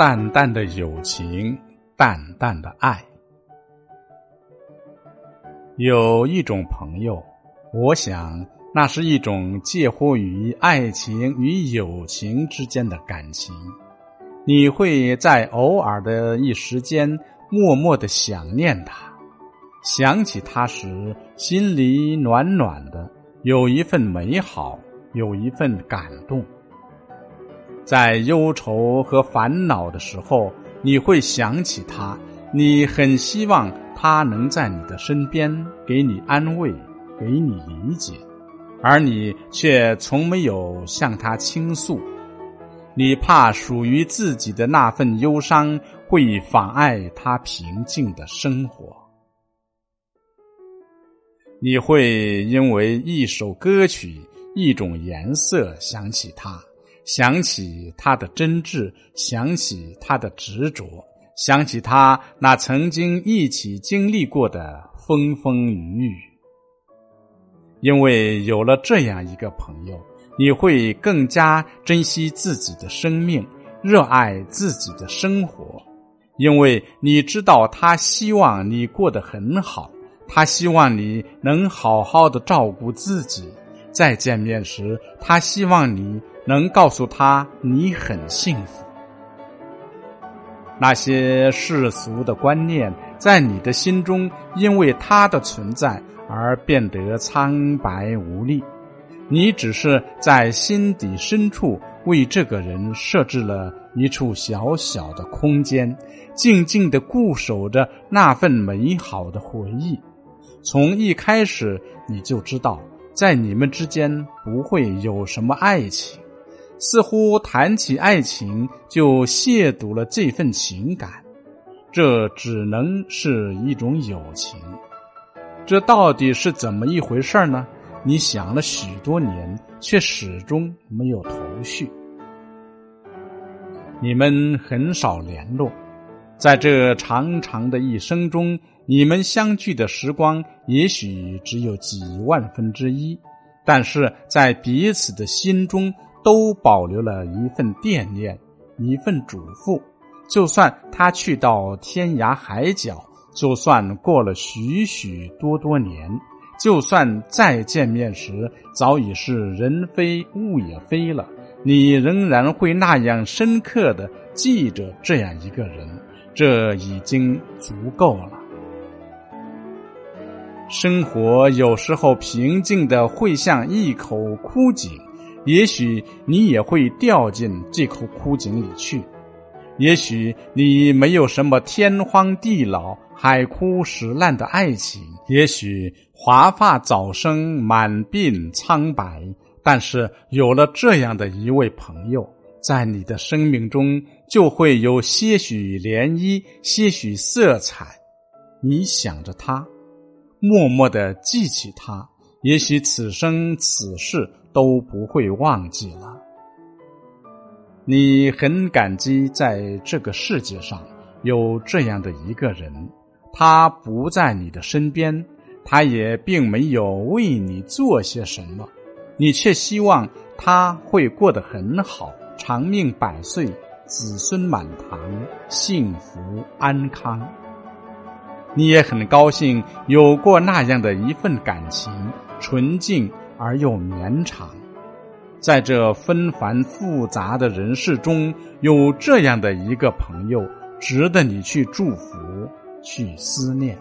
淡淡的友情，淡淡的爱。有一种朋友，我想那是一种介乎于爱情与友情之间的感情。你会在偶尔的一时间，默默的想念他，想起他时，心里暖暖的，有一份美好，有一份感动。在忧愁和烦恼的时候，你会想起他，你很希望他能在你的身边，给你安慰，给你理解，而你却从没有向他倾诉。你怕属于自己的那份忧伤会妨碍他平静的生活。你会因为一首歌曲、一种颜色想起他。想起他的真挚，想起他的执着，想起他那曾经一起经历过的风风雨雨。因为有了这样一个朋友，你会更加珍惜自己的生命，热爱自己的生活，因为你知道他希望你过得很好，他希望你能好好的照顾自己。再见面时，他希望你。能告诉他你很幸福。那些世俗的观念在你的心中，因为他的存在而变得苍白无力。你只是在心底深处为这个人设置了一处小小的空间，静静的固守着那份美好的回忆。从一开始你就知道，在你们之间不会有什么爱情。似乎谈起爱情就亵渎了这份情感，这只能是一种友情。这到底是怎么一回事呢？你想了许多年，却始终没有头绪。你们很少联络，在这长长的一生中，你们相聚的时光也许只有几万分之一，但是在彼此的心中。都保留了一份惦念，一份嘱咐。就算他去到天涯海角，就算过了许许多多年，就算再见面时早已是人非物也非了，你仍然会那样深刻的记着这样一个人，这已经足够了。生活有时候平静的会像一口枯井。也许你也会掉进这口枯井里去，也许你没有什么天荒地老、海枯石烂的爱情，也许华发早生、满鬓苍白，但是有了这样的一位朋友，在你的生命中就会有些许涟漪、些许色彩。你想着他，默默的记起他，也许此生此世。都不会忘记了。你很感激在这个世界上有这样的一个人，他不在你的身边，他也并没有为你做些什么，你却希望他会过得很好，长命百岁，子孙满堂，幸福安康。你也很高兴有过那样的一份感情，纯净。而又绵长，在这纷繁复杂的人世中，有这样的一个朋友，值得你去祝福、去思念。